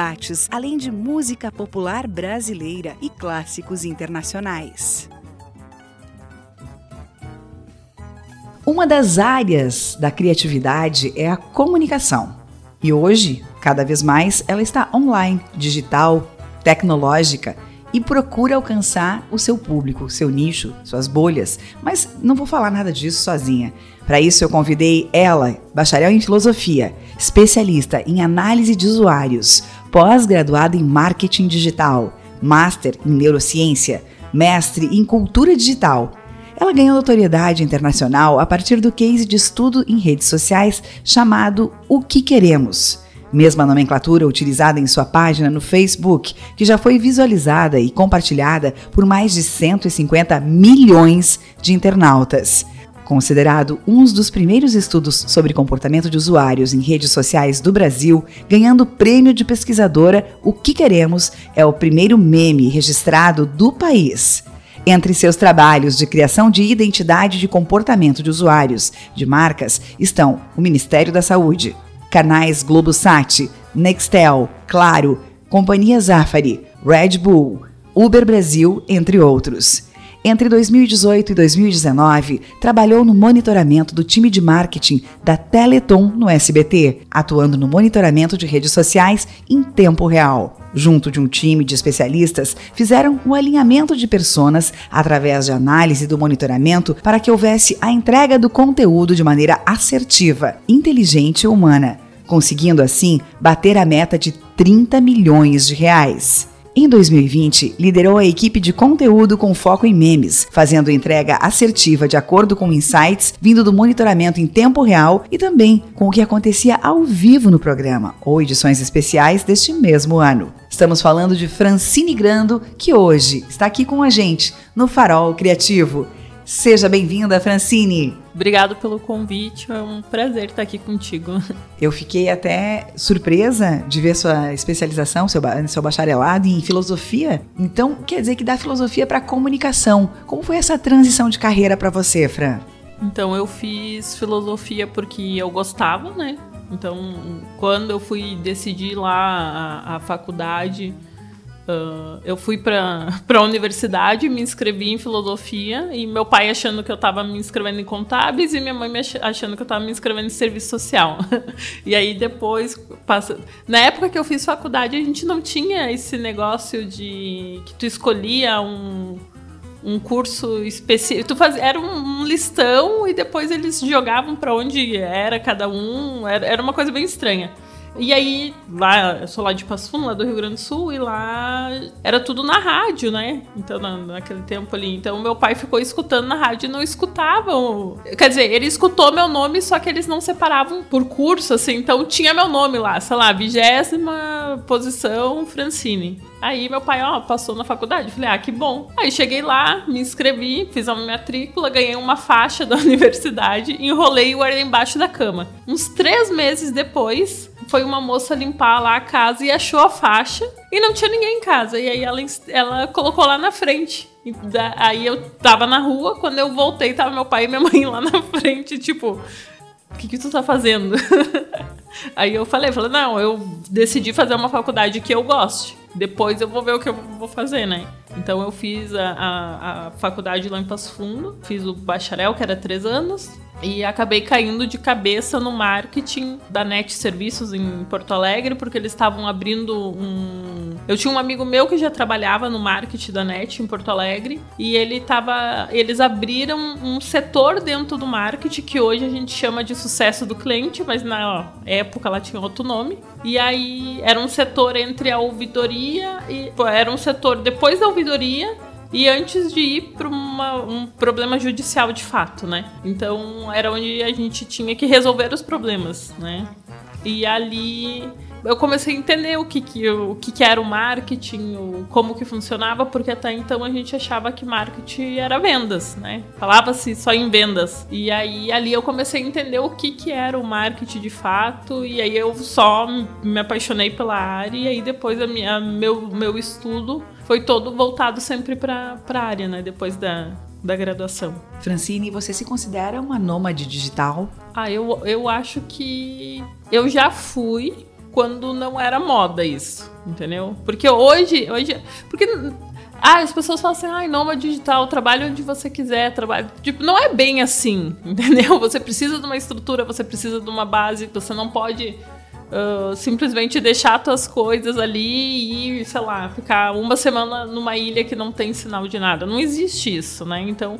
debates, além de música popular brasileira e clássicos internacionais. Uma das áreas da criatividade é a comunicação. E hoje, cada vez mais, ela está online, digital, tecnológica e procura alcançar o seu público, seu nicho, suas bolhas. Mas não vou falar nada disso sozinha. Para isso, eu convidei ela, bacharel em filosofia, especialista em análise de usuários, pós-graduada em marketing digital, master em neurociência, mestre em cultura digital. Ela ganhou notoriedade internacional a partir do case de estudo em redes sociais chamado O que Queremos Mesma nomenclatura utilizada em sua página no Facebook, que já foi visualizada e compartilhada por mais de 150 milhões de internautas. Considerado um dos primeiros estudos sobre comportamento de usuários em redes sociais do Brasil, ganhando o prêmio de pesquisadora O que Queremos, é o primeiro meme registrado do país. Entre seus trabalhos de criação de identidade de comportamento de usuários de marcas estão o Ministério da Saúde, canais Globosat, Nextel, Claro, Companhia Zafari, Red Bull, Uber Brasil, entre outros. Entre 2018 e 2019, trabalhou no monitoramento do time de marketing da Teleton no SBT, atuando no monitoramento de redes sociais em tempo real. Junto de um time de especialistas, fizeram o alinhamento de personas através de análise do monitoramento para que houvesse a entrega do conteúdo de maneira assertiva, inteligente e humana, conseguindo assim bater a meta de 30 milhões de reais. Em 2020, liderou a equipe de conteúdo com foco em memes, fazendo entrega assertiva de acordo com insights vindo do monitoramento em tempo real e também com o que acontecia ao vivo no programa ou edições especiais deste mesmo ano. Estamos falando de Francine Grando, que hoje está aqui com a gente no Farol Criativo. Seja bem-vinda, Francine. Obrigado pelo convite, é um prazer estar aqui contigo. Eu fiquei até surpresa de ver sua especialização, seu, seu bacharelado em filosofia. Então, quer dizer que dá filosofia para comunicação. Como foi essa transição de carreira para você, Fran? Então, eu fiz filosofia porque eu gostava, né? Então, quando eu fui decidir lá a, a faculdade, Uh, eu fui para a universidade, me inscrevi em filosofia e meu pai achando que eu estava me inscrevendo em contábeis e minha mãe achando que eu estava me inscrevendo em serviço social. e aí depois, passa... na época que eu fiz faculdade, a gente não tinha esse negócio de que tu escolhia um, um curso específico. Tu fazia, era um, um, listão e depois eles jogavam para onde era cada um. Era, era uma coisa bem estranha. E aí, lá, eu sou lá de Passo Fundo, lá do Rio Grande do Sul, e lá era tudo na rádio, né? Então, na, naquele tempo ali. Então, meu pai ficou escutando na rádio e não escutavam. Quer dizer, ele escutou meu nome, só que eles não separavam por curso, assim. Então, tinha meu nome lá, sei lá, vigésima posição Francine. Aí meu pai, ó, passou na faculdade. Falei, ah, que bom. Aí cheguei lá, me inscrevi, fiz a minha matrícula, ganhei uma faixa da universidade, enrolei e guardei embaixo da cama. Uns três meses depois, foi uma moça limpar lá a casa e achou a faixa e não tinha ninguém em casa. E aí ela, ela colocou lá na frente. Da, aí eu tava na rua, quando eu voltei, tava meu pai e minha mãe lá na frente, tipo, o que, que tu tá fazendo? aí eu falei, falei, não, eu decidi fazer uma faculdade que eu goste. Depois eu vou ver o que eu vou fazer, né? Então eu fiz a, a, a faculdade lá em Passo Fundo, fiz o bacharel, que era três anos, e acabei caindo de cabeça no marketing da Net Serviços em Porto Alegre, porque eles estavam abrindo um. Eu tinha um amigo meu que já trabalhava no marketing da Net em Porto Alegre, e ele tava. Eles abriram um setor dentro do marketing que hoje a gente chama de sucesso do cliente, mas na época ela tinha outro nome. E aí era um setor entre a ouvidoria e. Era um setor depois da ouvidoria e antes de ir para um problema judicial de fato, né? Então era onde a gente tinha que resolver os problemas, né? E ali eu comecei a entender o que, que, o que, que era o marketing, o, como que funcionava, porque até então a gente achava que marketing era vendas, né? Falava-se só em vendas. E aí ali eu comecei a entender o que, que era o marketing de fato, e aí eu só me apaixonei pela área, e aí depois a minha, meu, meu estudo foi todo voltado sempre para a área, né? Depois da, da graduação. Francine, você se considera uma nômade digital? Ah, eu, eu acho que eu já fui, quando não era moda isso, entendeu? Porque hoje, hoje, porque ah, as pessoas falam assim, ai, nômade digital, trabalho onde você quiser, trabalho. Tipo, não é bem assim, entendeu? Você precisa de uma estrutura, você precisa de uma base, você não pode uh, simplesmente deixar suas coisas ali e, sei lá, ficar uma semana numa ilha que não tem sinal de nada. Não existe isso, né? Então,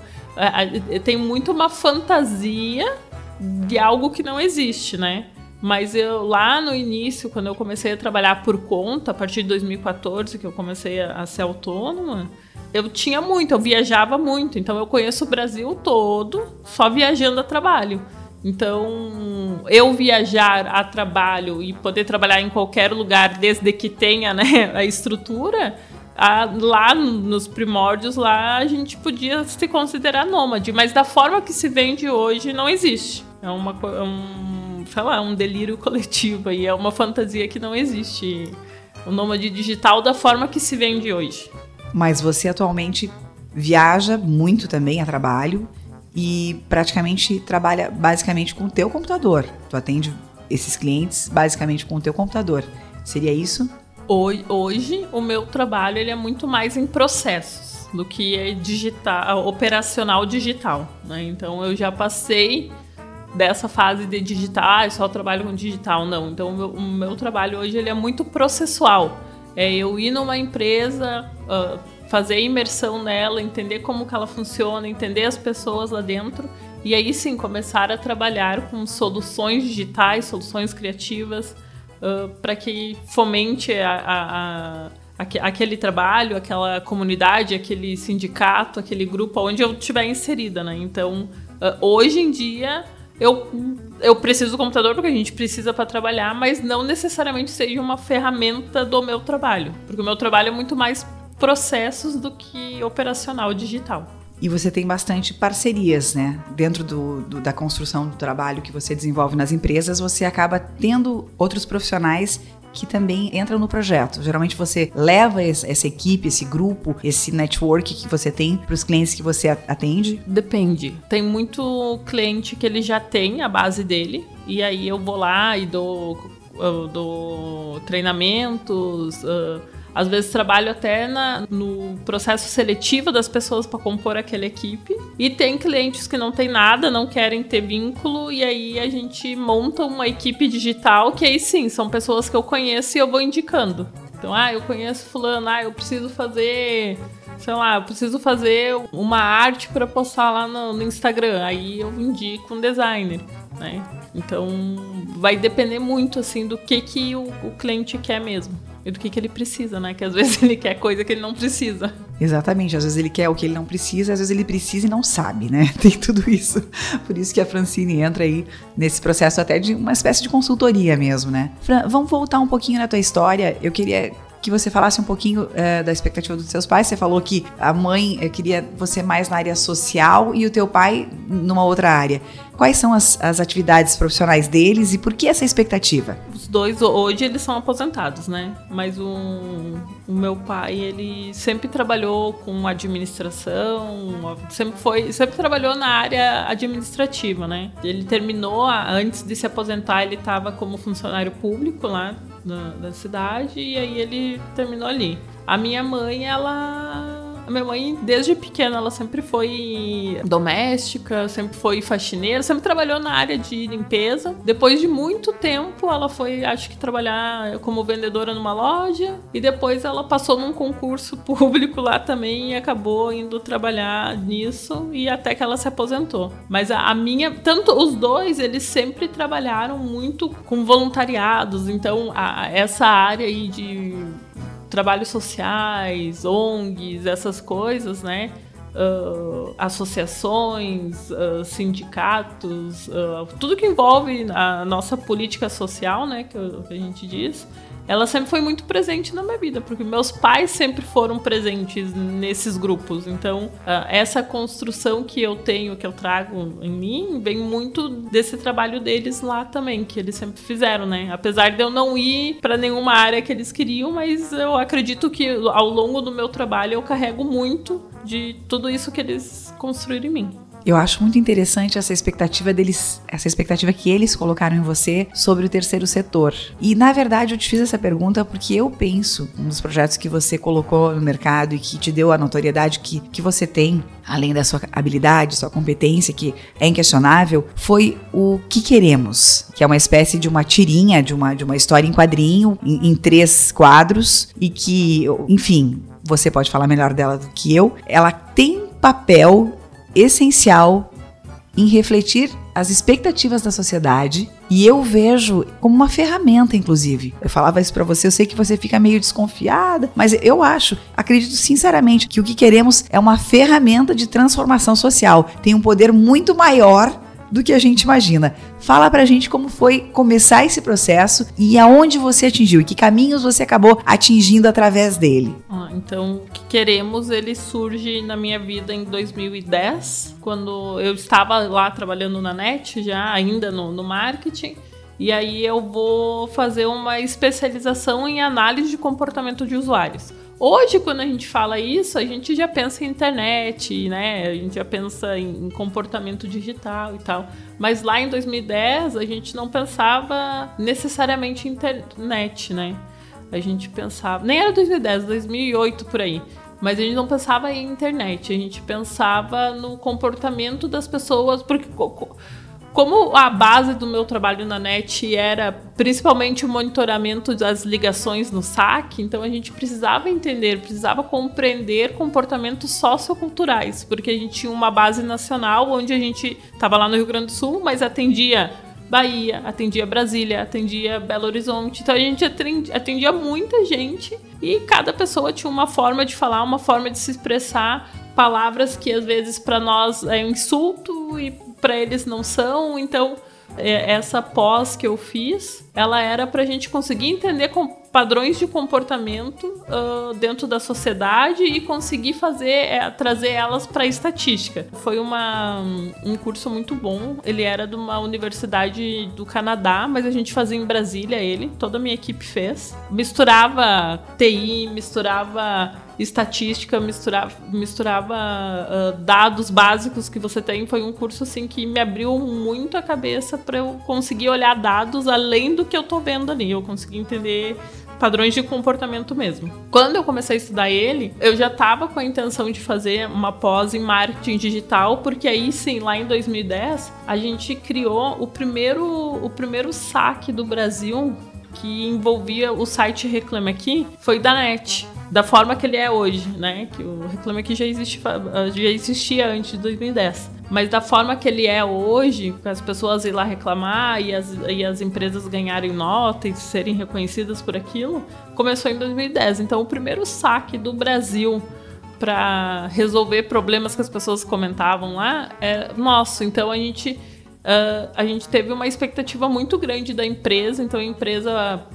tem muito uma fantasia de algo que não existe, né? Mas eu lá no início, quando eu comecei a trabalhar por conta, a partir de 2014, que eu comecei a, a ser autônoma, eu tinha muito, eu viajava muito. Então eu conheço o Brasil todo só viajando a trabalho. Então, eu viajar a trabalho e poder trabalhar em qualquer lugar, desde que tenha né, a estrutura, a, lá nos primórdios, lá a gente podia se considerar nômade, mas da forma que se vende hoje não existe. É uma, é um, sei lá, um delírio coletivo e é uma fantasia que não existe. O nômade digital da forma que se vende hoje. Mas você atualmente viaja muito também a trabalho e praticamente trabalha basicamente com o teu computador. Tu atende esses clientes basicamente com o teu computador. Seria isso? Hoje, o meu trabalho ele é muito mais em processos do que é digital, operacional digital. Né? Então eu já passei dessa fase de digital, ah, só trabalho com digital, não. Então, o meu, o meu, trabalho hoje ele é muito processual. É eu ir numa empresa, uh, fazer imersão nela, entender como que ela funciona, entender as pessoas lá dentro e aí sim começar a trabalhar com soluções digitais, soluções criativas uh, para que fomente a, a, a aquele trabalho, aquela comunidade, aquele sindicato, aquele grupo onde eu estiver inserida, né? Então, hoje em dia, eu, eu preciso do computador porque a gente precisa para trabalhar, mas não necessariamente seja uma ferramenta do meu trabalho, porque o meu trabalho é muito mais processos do que operacional digital. E você tem bastante parcerias, né? Dentro do, do, da construção do trabalho que você desenvolve nas empresas, você acaba tendo outros profissionais que também entram no projeto. Geralmente você leva essa equipe, esse grupo, esse network que você tem para os clientes que você atende? Depende. Tem muito cliente que ele já tem a base dele e aí eu vou lá e dou, dou treinamentos. Uh, às vezes trabalho até na, no processo seletivo das pessoas para compor aquela equipe. E tem clientes que não tem nada, não querem ter vínculo, e aí a gente monta uma equipe digital que aí sim, são pessoas que eu conheço e eu vou indicando. Então, ah, eu conheço fulano, ah, eu preciso fazer sei lá, eu preciso fazer uma arte para postar lá no, no, Instagram. Aí eu indico um designer, né? Então vai depender muito assim do que, que o, o cliente quer mesmo e do que, que ele precisa, né? Que às vezes ele quer coisa que ele não precisa. Exatamente, às vezes ele quer o que ele não precisa, às vezes ele precisa e não sabe, né? Tem tudo isso. Por isso que a Francine entra aí nesse processo até de uma espécie de consultoria mesmo, né? Fran, vamos voltar um pouquinho na tua história. Eu queria que você falasse um pouquinho é, da expectativa dos seus pais. Você falou que a mãe é, queria você mais na área social e o teu pai numa outra área. Quais são as, as atividades profissionais deles e por que essa expectativa? Os dois hoje eles são aposentados, né? Mas o, o meu pai ele sempre trabalhou com administração, sempre foi, sempre trabalhou na área administrativa, né? Ele terminou antes de se aposentar ele estava como funcionário público lá da, da cidade e aí ele terminou ali. A minha mãe ela a minha mãe, desde pequena, ela sempre foi doméstica, sempre foi faxineira, sempre trabalhou na área de limpeza. Depois de muito tempo, ela foi, acho que, trabalhar como vendedora numa loja. E depois ela passou num concurso público lá também e acabou indo trabalhar nisso. E até que ela se aposentou. Mas a, a minha, tanto os dois, eles sempre trabalharam muito com voluntariados. Então, a, essa área aí de trabalhos sociais, ONGs, essas coisas, né? Uh, associações, uh, sindicatos, uh, tudo que envolve a nossa política social, né, que, que a gente diz, ela sempre foi muito presente na minha vida, porque meus pais sempre foram presentes nesses grupos. Então, uh, essa construção que eu tenho, que eu trago em mim, vem muito desse trabalho deles lá também, que eles sempre fizeram, né? Apesar de eu não ir para nenhuma área que eles queriam, mas eu acredito que ao longo do meu trabalho eu carrego muito de tudo isso que eles construíram em mim. Eu acho muito interessante essa expectativa deles, essa expectativa que eles colocaram em você sobre o terceiro setor. E na verdade eu te fiz essa pergunta porque eu penso um dos projetos que você colocou no mercado e que te deu a notoriedade que, que você tem, além da sua habilidade, sua competência, que é inquestionável, foi o que queremos, que é uma espécie de uma tirinha de uma, de uma história em quadrinho, em, em três quadros, e que, enfim, você pode falar melhor dela do que eu. Ela tem papel essencial em refletir as expectativas da sociedade e eu vejo como uma ferramenta, inclusive. Eu falava isso para você, eu sei que você fica meio desconfiada, mas eu acho, acredito sinceramente que o que queremos é uma ferramenta de transformação social. Tem um poder muito maior do que a gente imagina. Fala pra gente como foi começar esse processo e aonde você atingiu e que caminhos você acabou atingindo através dele. Ah, então, o que queremos, ele surge na minha vida em 2010, quando eu estava lá trabalhando na NET, já ainda no, no marketing. E aí eu vou fazer uma especialização em análise de comportamento de usuários. Hoje, quando a gente fala isso, a gente já pensa em internet, né? A gente já pensa em comportamento digital e tal. Mas lá em 2010, a gente não pensava necessariamente em internet, né? A gente pensava. Nem era 2010, 2008 por aí. Mas a gente não pensava em internet, a gente pensava no comportamento das pessoas, porque como a base do meu trabalho na NET era principalmente o monitoramento das ligações no saque, então a gente precisava entender, precisava compreender comportamentos socioculturais, porque a gente tinha uma base nacional onde a gente estava lá no Rio Grande do Sul, mas atendia Bahia, atendia Brasília, atendia Belo Horizonte. Então a gente atendia, muita gente e cada pessoa tinha uma forma de falar, uma forma de se expressar, palavras que às vezes para nós é um insulto e para eles não são. Então, é, essa pós que eu fiz, ela era para a gente conseguir entender padrões de comportamento uh, dentro da sociedade e conseguir fazer é, trazer elas para estatística. Foi uma, um curso muito bom. Ele era de uma universidade do Canadá, mas a gente fazia em Brasília ele. Toda a minha equipe fez. Misturava TI, misturava estatística, misturava, misturava uh, dados básicos que você tem. Foi um curso assim que me abriu muito a cabeça para eu conseguir olhar dados além do que eu tô vendo ali. Eu consegui entender padrões de comportamento mesmo. Quando eu comecei a estudar ele, eu já estava com a intenção de fazer uma pós em marketing digital, porque aí sim, lá em 2010, a gente criou o primeiro, o primeiro saque do Brasil que envolvia o site Reclame Aqui, foi da NET da forma que ele é hoje, né? Que o Reclame Aqui já, existe, já existia antes de 2010. Mas da forma que ele é hoje, as pessoas ir lá reclamar e as, e as empresas ganharem nota e serem reconhecidas por aquilo, começou em 2010. Então, o primeiro saque do Brasil para resolver problemas que as pessoas comentavam lá é nosso. Então, a gente, uh, a gente teve uma expectativa muito grande da empresa. Então, a empresa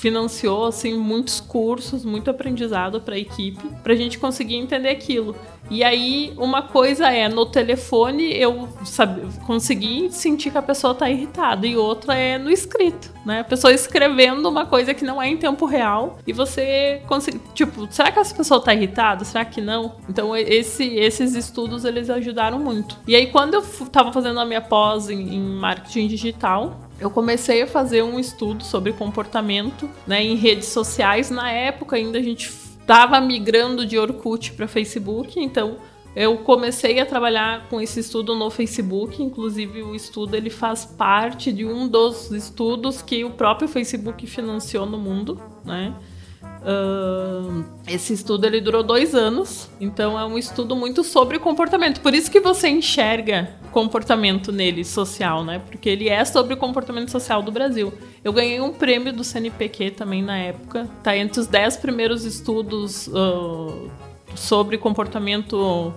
financiou assim muitos cursos, muito aprendizado para a equipe, para a gente conseguir entender aquilo. E aí uma coisa é no telefone eu sabe, consegui sentir que a pessoa está irritada e outra é no escrito, né? A pessoa escrevendo uma coisa que não é em tempo real e você consegue, tipo, será que essa pessoa está irritada? Será que não? Então esse, esses estudos eles ajudaram muito. E aí quando eu estava fazendo a minha pós em, em marketing digital, eu comecei a fazer um estudo sobre comportamento né, em redes sociais. Na época, ainda a gente estava migrando de Orkut para Facebook, então eu comecei a trabalhar com esse estudo no Facebook. Inclusive, o estudo ele faz parte de um dos estudos que o próprio Facebook financiou no mundo, né? Uh, esse estudo ele durou dois anos, então é um estudo muito sobre comportamento. Por isso que você enxerga comportamento nele social, né? Porque ele é sobre o comportamento social do Brasil. Eu ganhei um prêmio do CNPq também na época. Tá entre os dez primeiros estudos uh, sobre comportamento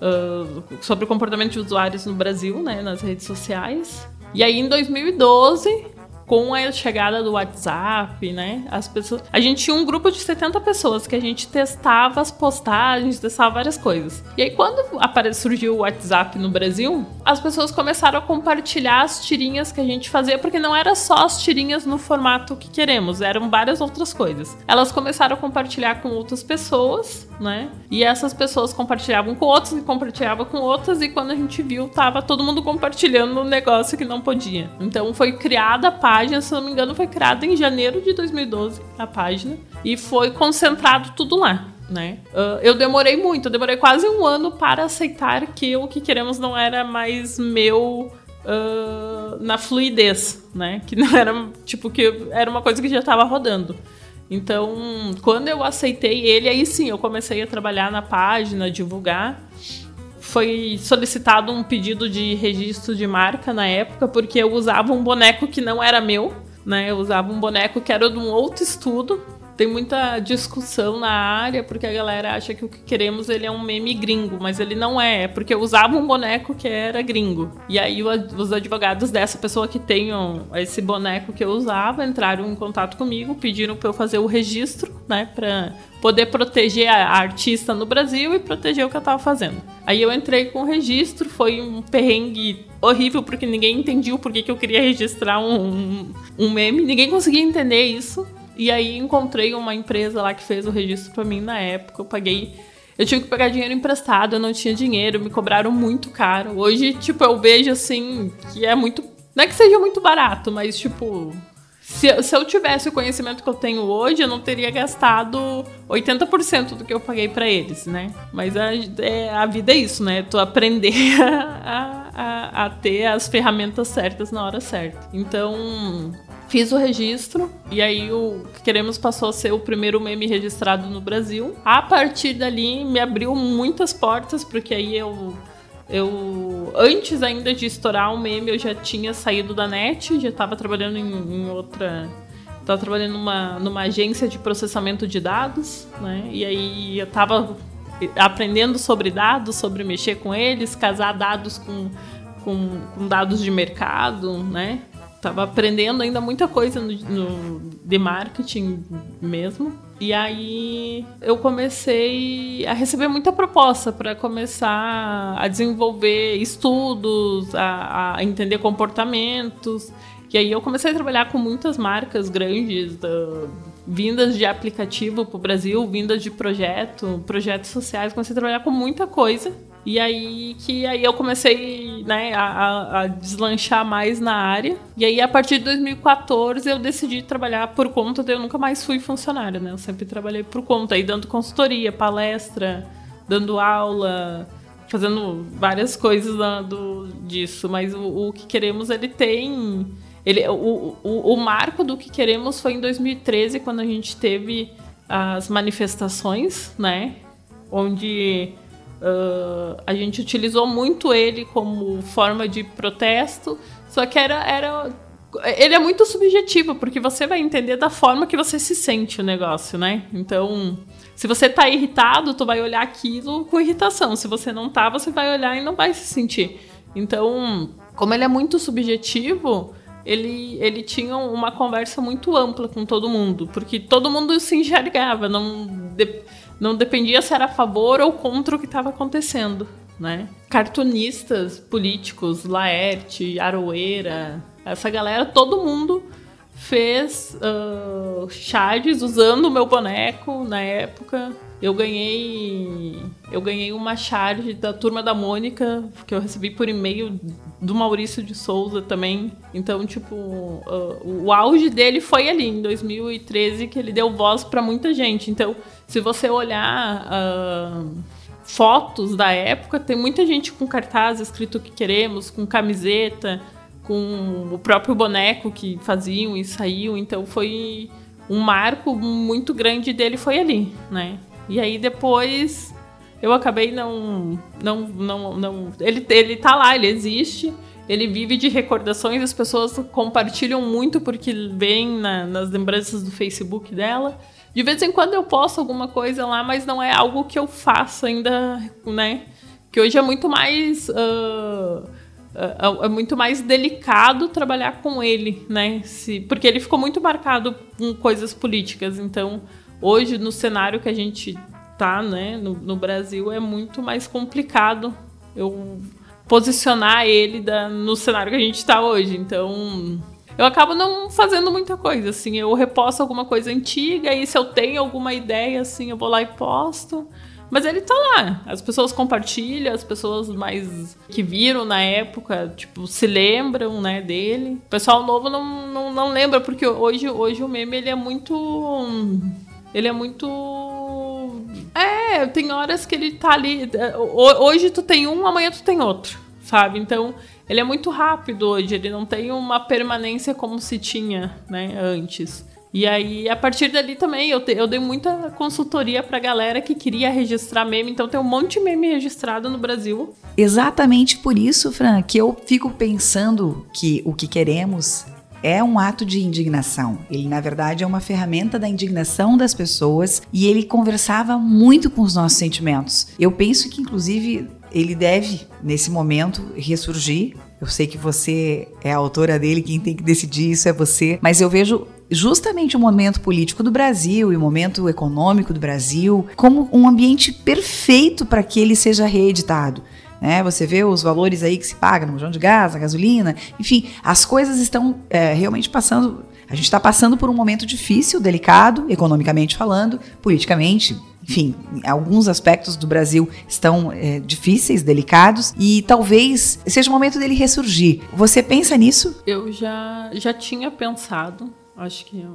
uh, sobre comportamento de usuários no Brasil, né? Nas redes sociais. E aí em 2012 com a chegada do WhatsApp, né? As pessoas, a gente tinha um grupo de 70 pessoas que a gente testava as postagens, testava várias coisas. E aí quando apareceu, surgiu o WhatsApp no Brasil, as pessoas começaram a compartilhar as tirinhas que a gente fazia, porque não era só as tirinhas no formato que queremos, eram várias outras coisas. Elas começaram a compartilhar com outras pessoas, né? E essas pessoas compartilhavam com outras e compartilhavam com outras e quando a gente viu, tava todo mundo compartilhando um negócio que não podia. Então foi criada a página página, se não me engano, foi criada em janeiro de 2012, a página, e foi concentrado tudo lá. Né? Uh, eu demorei muito, eu demorei quase um ano para aceitar que o que queremos não era mais meu uh, na fluidez, né? Que não era tipo que era uma coisa que já estava rodando. Então, quando eu aceitei ele, aí sim eu comecei a trabalhar na página, divulgar foi solicitado um pedido de registro de marca na época, porque eu usava um boneco que não era meu, né? Eu usava um boneco que era de um outro estudo tem muita discussão na área, porque a galera acha que o que queremos ele é um meme gringo, mas ele não é, é porque eu usava um boneco que era gringo. E aí os advogados dessa pessoa que tem esse boneco que eu usava entraram em contato comigo, pediram para eu fazer o registro, né, para poder proteger a artista no Brasil e proteger o que eu tava fazendo. Aí eu entrei com o registro, foi um perrengue horrível, porque ninguém entendia o porquê que eu queria registrar um, um meme, ninguém conseguia entender isso. E aí encontrei uma empresa lá que fez o registro para mim na época. Eu paguei. Eu tive que pegar dinheiro emprestado, eu não tinha dinheiro, me cobraram muito caro. Hoje, tipo, eu vejo assim que é muito. Não é que seja muito barato, mas tipo. Se, se eu tivesse o conhecimento que eu tenho hoje, eu não teria gastado 80% do que eu paguei para eles, né? Mas a, é, a vida é isso, né? Tu aprender a, a, a ter as ferramentas certas na hora certa. Então, Fiz o registro e aí o Queremos passou a ser o primeiro meme registrado no Brasil. A partir dali me abriu muitas portas, porque aí eu eu antes ainda de estourar o meme eu já tinha saído da net, já estava trabalhando em, em outra estava trabalhando numa, numa agência de processamento de dados, né? E aí eu estava aprendendo sobre dados, sobre mexer com eles, casar dados com, com, com dados de mercado, né? Tava aprendendo ainda muita coisa no, no, de marketing mesmo. E aí eu comecei a receber muita proposta para começar a desenvolver estudos, a, a, entender comportamentos. E aí eu comecei a trabalhar com muitas marcas grandes, da, vindas de aplicativo para o Brasil, vindas de projeto, projetos sociais. Comecei a trabalhar com muita coisa. E aí que aí eu comecei né, a, a, deslanchar mais na área. E aí, a partir de 2014, eu decidi trabalhar por conta, eu nunca mais fui funcionária, né? Eu sempre trabalhei por conta, aí dando consultoria, palestra, dando aula, fazendo várias coisas do, disso. Mas o, o que queremos, ele tem. Ele, o, o, o marco do que queremos foi em 2013, quando a gente teve as manifestações, né? Onde Uh, a gente utilizou muito ele como forma de protesto, só que era, era. Ele é muito subjetivo, porque você vai entender da forma que você se sente o negócio, né? Então, se você tá irritado, tu vai olhar aquilo com irritação. Se você não tá, você vai olhar e não vai se sentir. Então, como ele é muito subjetivo, ele, ele tinha uma conversa muito ampla com todo mundo, porque todo mundo se enxergava, não. De não dependia se era a favor ou contra o que estava acontecendo, né? Cartunistas políticos, Laerte, Aroeira, essa galera, todo mundo fez uh, usando o meu boneco na época. Eu ganhei eu ganhei uma charge da turma da Mônica que eu recebi por e-mail do Maurício de Souza também. Então, tipo, uh, o auge dele foi ali em 2013 que ele deu voz para muita gente. Então, se você olhar uh, fotos da época, tem muita gente com cartaz escrito o que queremos, com camiseta, com o próprio boneco que faziam e saíam. Então, foi um marco muito grande dele foi ali, né? E aí depois eu acabei não não não não ele ele tá lá, ele existe. Ele vive de recordações, as pessoas compartilham muito porque vem na, nas lembranças do Facebook dela. De vez em quando eu posto alguma coisa lá, mas não é algo que eu faço ainda, né? Que hoje é muito mais. Uh, é muito mais delicado trabalhar com ele, né? Se, porque ele ficou muito marcado com coisas políticas. Então, hoje, no cenário que a gente tá, né, no, no Brasil, é muito mais complicado eu posicionar ele da, no cenário que a gente está hoje. Então, eu acabo não fazendo muita coisa, assim. Eu reposto alguma coisa antiga e se eu tenho alguma ideia, assim, eu vou lá e posto. Mas ele tá lá. As pessoas compartilham, as pessoas mais que viram na época, tipo, se lembram, né, dele. O pessoal novo não, não, não lembra, porque hoje, hoje o meme, ele é muito... Ele é muito é, tem horas que ele tá ali. É, hoje tu tem um, amanhã tu tem outro, sabe? Então, ele é muito rápido hoje, ele não tem uma permanência como se tinha, né, antes. E aí, a partir dali também, eu, te, eu dei muita consultoria pra galera que queria registrar meme, então tem um monte de meme registrado no Brasil. Exatamente por isso, Fran, que eu fico pensando que o que queremos é um ato de indignação. Ele, na verdade, é uma ferramenta da indignação das pessoas e ele conversava muito com os nossos sentimentos. Eu penso que, inclusive, ele deve, nesse momento, ressurgir. Eu sei que você é a autora dele, quem tem que decidir isso é você, mas eu vejo justamente o momento político do Brasil e o momento econômico do Brasil como um ambiente perfeito para que ele seja reeditado. Né? Você vê os valores aí que se paga no bujão de gás, a gasolina, enfim, as coisas estão é, realmente passando. A gente está passando por um momento difícil, delicado, economicamente falando, politicamente, enfim, alguns aspectos do Brasil estão é, difíceis, delicados, e talvez seja o momento dele ressurgir. Você pensa nisso? Eu já, já tinha pensado, acho que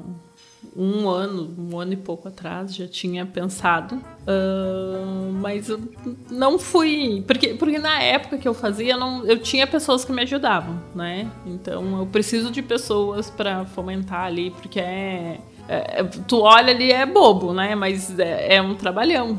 um ano, um ano e pouco atrás, já tinha pensado. Uh, mas eu não fui. Porque, porque na época que eu fazia, não, eu tinha pessoas que me ajudavam, né? Então eu preciso de pessoas para fomentar ali, porque é, é, Tu olha ali, é bobo, né? Mas é, é um trabalhão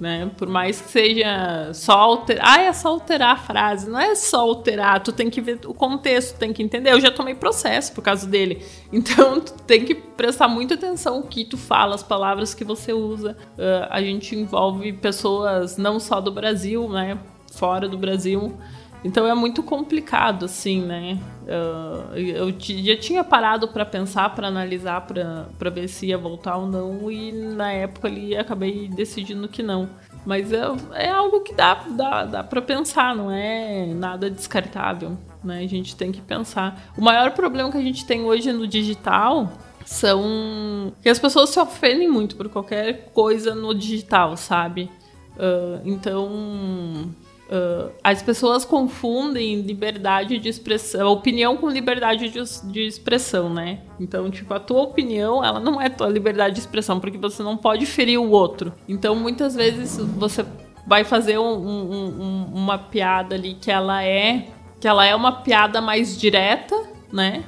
né? Por mais que seja só alterar. Ah, é só alterar a frase. Não é só alterar, tu tem que ver o contexto, tem que entender. Eu já tomei processo por causa dele. Então, tu tem que prestar muita atenção o que tu fala, as palavras que você usa. Uh, a gente envolve pessoas não só do Brasil, né? Fora do Brasil. Então é muito complicado, assim, né? Uh, eu já tinha parado para pensar, para analisar, para ver se ia voltar ou não, e na época ali acabei decidindo que não. Mas é, é algo que dá, dá, dá para pensar, não é nada descartável, né? A gente tem que pensar. O maior problema que a gente tem hoje no digital são que as pessoas se ofendem muito por qualquer coisa no digital, sabe? Uh, então Uh, as pessoas confundem liberdade de expressão, opinião com liberdade de, de, expressão, né? Então, tipo, a tua opinião, ela não é tua liberdade de expressão, porque você não pode ferir o outro. Então, muitas vezes você vai fazer um, um, um, uma piada ali que ela é que ela é uma piada mais direta, né?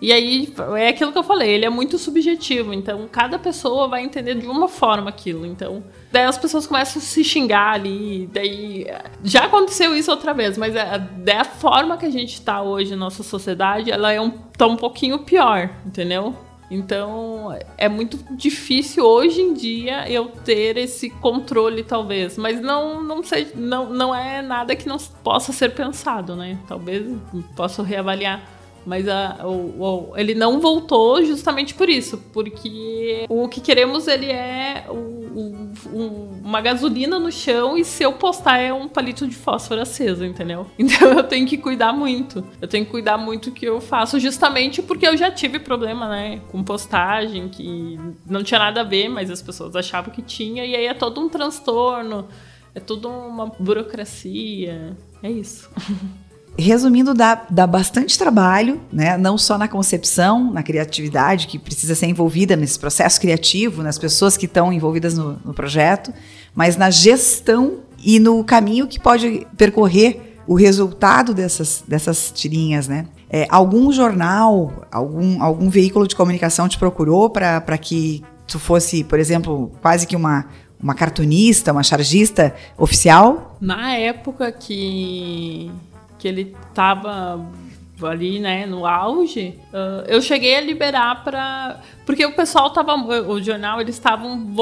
E aí é aquilo que eu falei, ele é muito subjetivo, então cada pessoa vai entender de uma forma aquilo. Então, daí as pessoas começam a se xingar ali, daí já aconteceu isso outra vez, mas a, da forma que a gente está hoje na nossa sociedade, ela é um tá um pouquinho pior, entendeu? Então, é muito difícil hoje em dia eu ter esse controle, talvez. Mas não, não, sei, não, não é nada que não possa ser pensado, né? Talvez possa reavaliar mas a, o, o, ele não voltou justamente por isso, porque o que queremos ele é o, uma gasolina no chão e se eu postar é um palito de fósforo aceso, entendeu? Então eu tenho que cuidar muito. Eu tenho que cuidar muito que eu faço, justamente porque eu já tive problema, né, com postagem que não tinha nada a ver, mas as pessoas achavam que tinha e aí é todo um transtorno, é toda uma burocracia. É isso. Resumindo, dá, dá bastante trabalho, né? não só na concepção, na criatividade, que precisa ser envolvida nesse processo criativo, nas pessoas que estão envolvidas no, no projeto, mas na gestão e no caminho que pode percorrer o resultado dessas, dessas tirinhas, né? É, algum jornal, algum, algum veículo de comunicação te procurou para que tu fosse, por exemplo, quase que uma, uma cartunista, uma chargista oficial? Na época que, que ele estava ali, né, no auge, uh, eu cheguei a liberar para porque o pessoal tava, o jornal eles estavam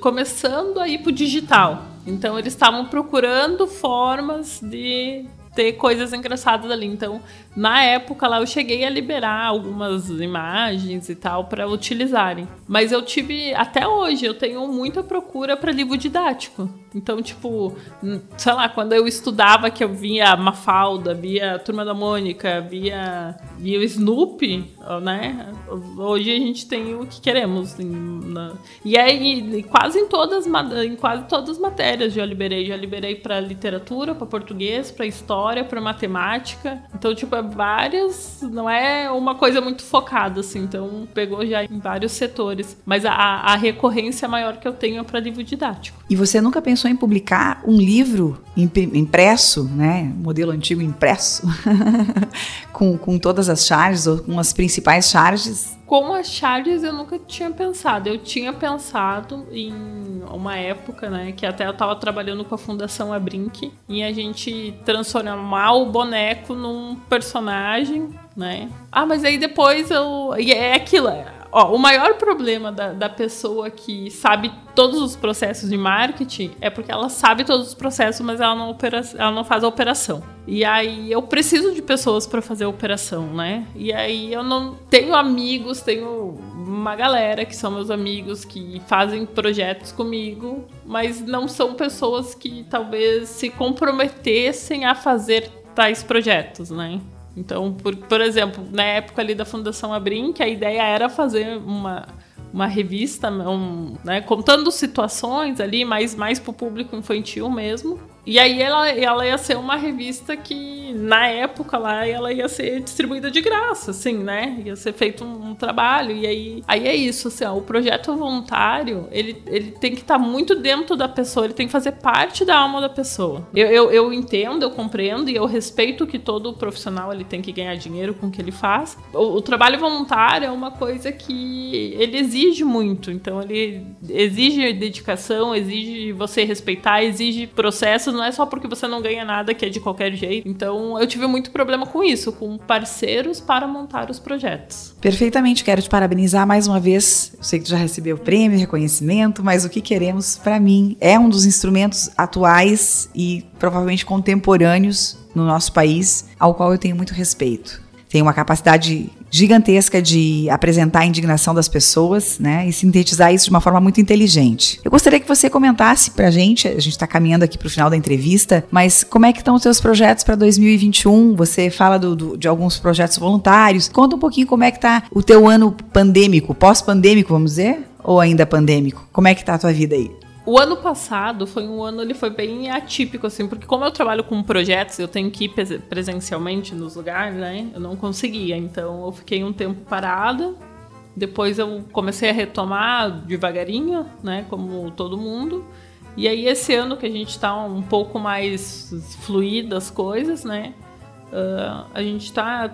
começando a ir pro digital, então eles estavam procurando formas de ter coisas engraçadas ali. Então, na época lá, eu cheguei a liberar algumas imagens e tal para utilizarem. Mas eu tive, até hoje, eu tenho muita procura para livro didático. Então, tipo, sei lá, quando eu estudava que eu via Mafalda, via Turma da Mônica, via, via Snoopy, né? Hoje a gente tem o que queremos. E aí, quase em todas, em quase todas as matérias já liberei. Já liberei para literatura, para português, para história, para matemática. Então, tipo, é várias, não é uma coisa muito focada, assim. Então, pegou já em vários setores. Mas a, a recorrência maior que eu tenho é para livro didático. E você nunca pensou pensou em publicar um livro impresso, né, modelo antigo impresso, com, com todas as charges ou com as principais charges? Com as charges eu nunca tinha pensado. Eu tinha pensado em uma época, né, que até eu estava trabalhando com a Fundação Abrinq, e a gente transformar o boneco num personagem, né? Ah, mas aí depois eu. E é aquilo, é Ó, o maior problema da, da pessoa que sabe todos os processos de marketing é porque ela sabe todos os processos, mas ela não, opera, ela não faz a operação. E aí eu preciso de pessoas para fazer a operação, né? E aí eu não tenho amigos, tenho uma galera que são meus amigos que fazem projetos comigo, mas não são pessoas que talvez se comprometessem a fazer tais projetos, né? Então, por, por exemplo, na época ali da Fundação Abrim, que a ideia era fazer uma, uma revista, um, né, contando situações ali, mais, mais para o público infantil mesmo. E aí ela, ela ia ser uma revista que, na época lá, ela ia ser distribuída de graça, assim, né? Ia ser feito um, um trabalho. E aí, aí é isso, assim, ó, o projeto voluntário, ele, ele tem que estar tá muito dentro da pessoa, ele tem que fazer parte da alma da pessoa. Eu, eu, eu entendo, eu compreendo e eu respeito que todo profissional ele tem que ganhar dinheiro com o que ele faz. O, o trabalho voluntário é uma coisa que ele exige muito. Então, ele exige dedicação, exige você respeitar, exige processos não é só porque você não ganha nada que é de qualquer jeito. Então eu tive muito problema com isso, com parceiros para montar os projetos. Perfeitamente, quero te parabenizar mais uma vez. Eu sei que tu já recebeu prêmio, reconhecimento, mas o que queremos para mim é um dos instrumentos atuais e provavelmente contemporâneos no nosso país, ao qual eu tenho muito respeito. Tem uma capacidade gigantesca de apresentar a indignação das pessoas, né, e sintetizar isso de uma forma muito inteligente. Eu gostaria que você comentasse pra gente, a gente está caminhando aqui para o final da entrevista, mas como é que estão os seus projetos para 2021? Você fala do, do, de alguns projetos voluntários. Conta um pouquinho como é que tá o teu ano pandêmico, pós-pandêmico, vamos dizer, ou ainda pandêmico? Como é que tá a tua vida aí? O ano passado foi um ano, ele foi bem atípico, assim, porque como eu trabalho com projetos, eu tenho que ir presencialmente nos lugares, né? Eu não conseguia, então eu fiquei um tempo parada. Depois eu comecei a retomar devagarinho, né? Como todo mundo. E aí esse ano que a gente está um pouco mais fluído as coisas, né? Uh, a gente está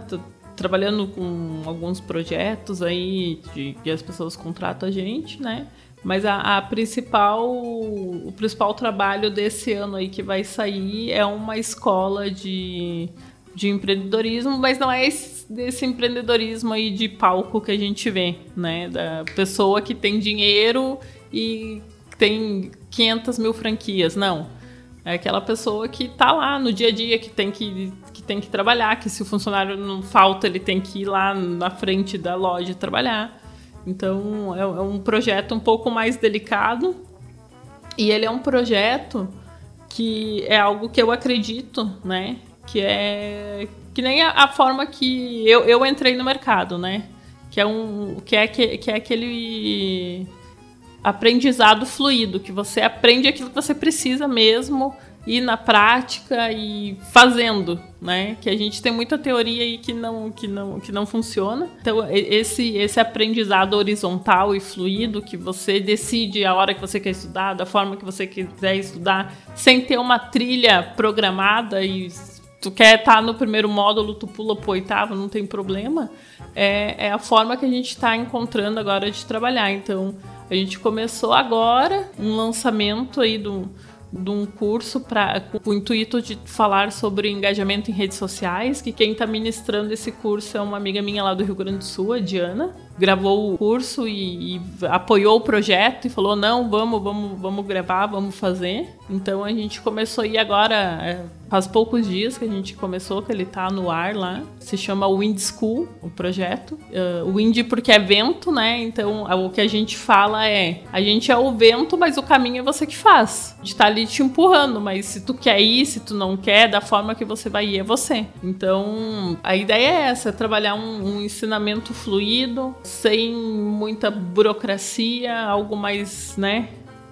trabalhando com alguns projetos aí que as pessoas contratam a gente, né? Mas a, a, principal, o principal trabalho desse ano aí que vai sair é uma escola de, de empreendedorismo, mas não é esse, desse empreendedorismo aí de palco que a gente vê, né? Da pessoa que tem dinheiro e tem 500 mil franquias, não. É aquela pessoa que está lá no dia a dia, que tem que, que tem que trabalhar, que se o funcionário não falta, ele tem que ir lá na frente da loja trabalhar. Então é, é um projeto um pouco mais delicado e ele é um projeto que é algo que eu acredito, né? Que é que nem a, a forma que eu, eu entrei no mercado, né? Que é um que é, que, que é aquele aprendizado fluido, que você aprende aquilo que você precisa mesmo ir na prática e fazendo, né? Que a gente tem muita teoria aí que não, que não, que não funciona. Então, esse, esse aprendizado horizontal e fluido que você decide a hora que você quer estudar, da forma que você quiser estudar, sem ter uma trilha programada e tu quer estar tá no primeiro módulo, tu pula pro oitavo, não tem problema. É, é a forma que a gente está encontrando agora de trabalhar. Então, a gente começou agora um lançamento aí do de um curso pra, com o intuito de falar sobre engajamento em redes sociais, que quem está ministrando esse curso é uma amiga minha lá do Rio Grande do Sul, a Diana. Gravou o curso e, e apoiou o projeto e falou: não, vamos, vamos, vamos gravar, vamos fazer. Então a gente começou a ir agora, é, faz poucos dias que a gente começou, que ele está no ar lá. Se chama Wind School, o projeto. Uh, wind porque é vento, né? Então o que a gente fala é: a gente é o vento, mas o caminho é você que faz. A gente tá ali te empurrando, mas se tu quer ir, se tu não quer, da forma que você vai ir é você. Então, a ideia é essa, é trabalhar um, um ensinamento fluido, sem muita burocracia, algo mais, né,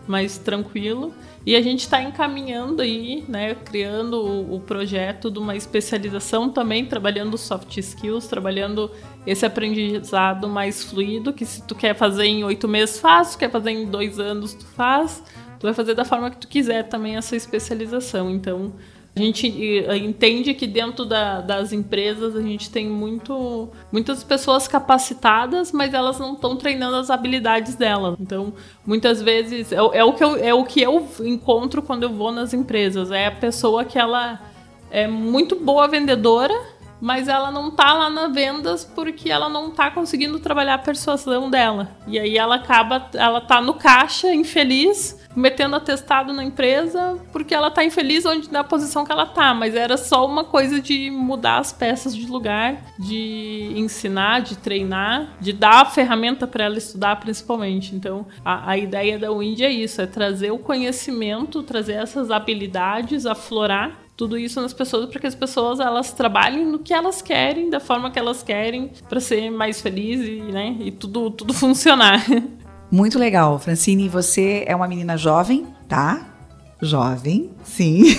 mais tranquilo. E a gente está encaminhando aí, né, criando o, o, projeto de uma especialização também, trabalhando soft skills, trabalhando esse aprendizado mais fluido, que se tu quer fazer em oito meses, faz, tu quer fazer em dois anos, tu faz tu vai fazer da forma que tu quiser também essa especialização. Então, a gente entende que dentro da, das empresas a gente tem muito, muitas pessoas capacitadas, mas elas não estão treinando as habilidades delas. Então, muitas vezes, é, é, o que eu, é o que eu encontro quando eu vou nas empresas. É a pessoa que ela é muito boa vendedora, mas ela não tá lá na vendas porque ela não tá conseguindo trabalhar a persuasão dela. E aí ela acaba, ela tá no caixa, infeliz, metendo atestado na empresa porque ela tá infeliz onde na posição que ela tá, mas era só uma coisa de mudar as peças de lugar, de ensinar, de treinar, de dar a ferramenta para ela estudar principalmente. Então, a, a ideia da Wind é isso, é trazer o conhecimento, trazer essas habilidades, aflorar tudo isso nas pessoas para que as pessoas elas trabalhem no que elas querem, da forma que elas querem, para ser mais feliz e, né, e tudo tudo funcionar. Muito legal, Francine. Você é uma menina jovem, tá? Jovem, sim.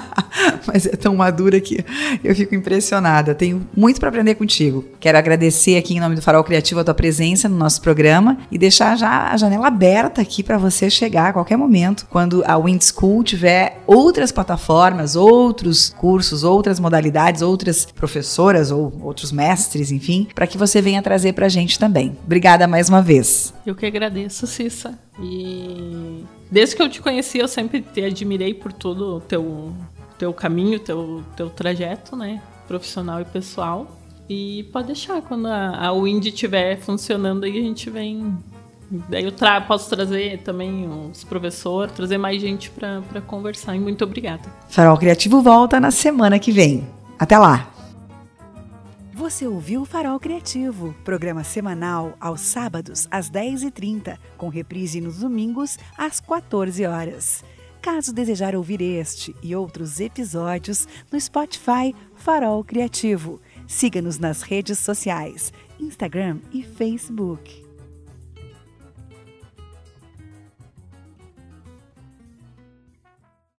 Mas é tão madura que eu fico impressionada. Tenho muito para aprender contigo. Quero agradecer aqui em nome do Farol Criativo a tua presença no nosso programa e deixar já a janela aberta aqui para você chegar a qualquer momento quando a Wind School tiver outras plataformas, outros cursos, outras modalidades, outras professoras ou outros mestres, enfim, para que você venha trazer para a gente também. Obrigada mais uma vez. Eu que agradeço, Cissa. E desde que eu te conheci, eu sempre te admirei por todo o teu, teu caminho, teu, teu trajeto, né? Profissional e pessoal. E pode deixar, quando a, a Wind estiver funcionando aí, a gente vem. Daí eu tra posso trazer também os professores, trazer mais gente para conversar. E muito obrigada. Farol Criativo volta na semana que vem. Até lá! Você ouviu o Farol Criativo, programa semanal aos sábados às 10h30, com reprise nos domingos às 14 horas. Caso desejar ouvir este e outros episódios no Spotify Farol Criativo, siga-nos nas redes sociais, Instagram e Facebook.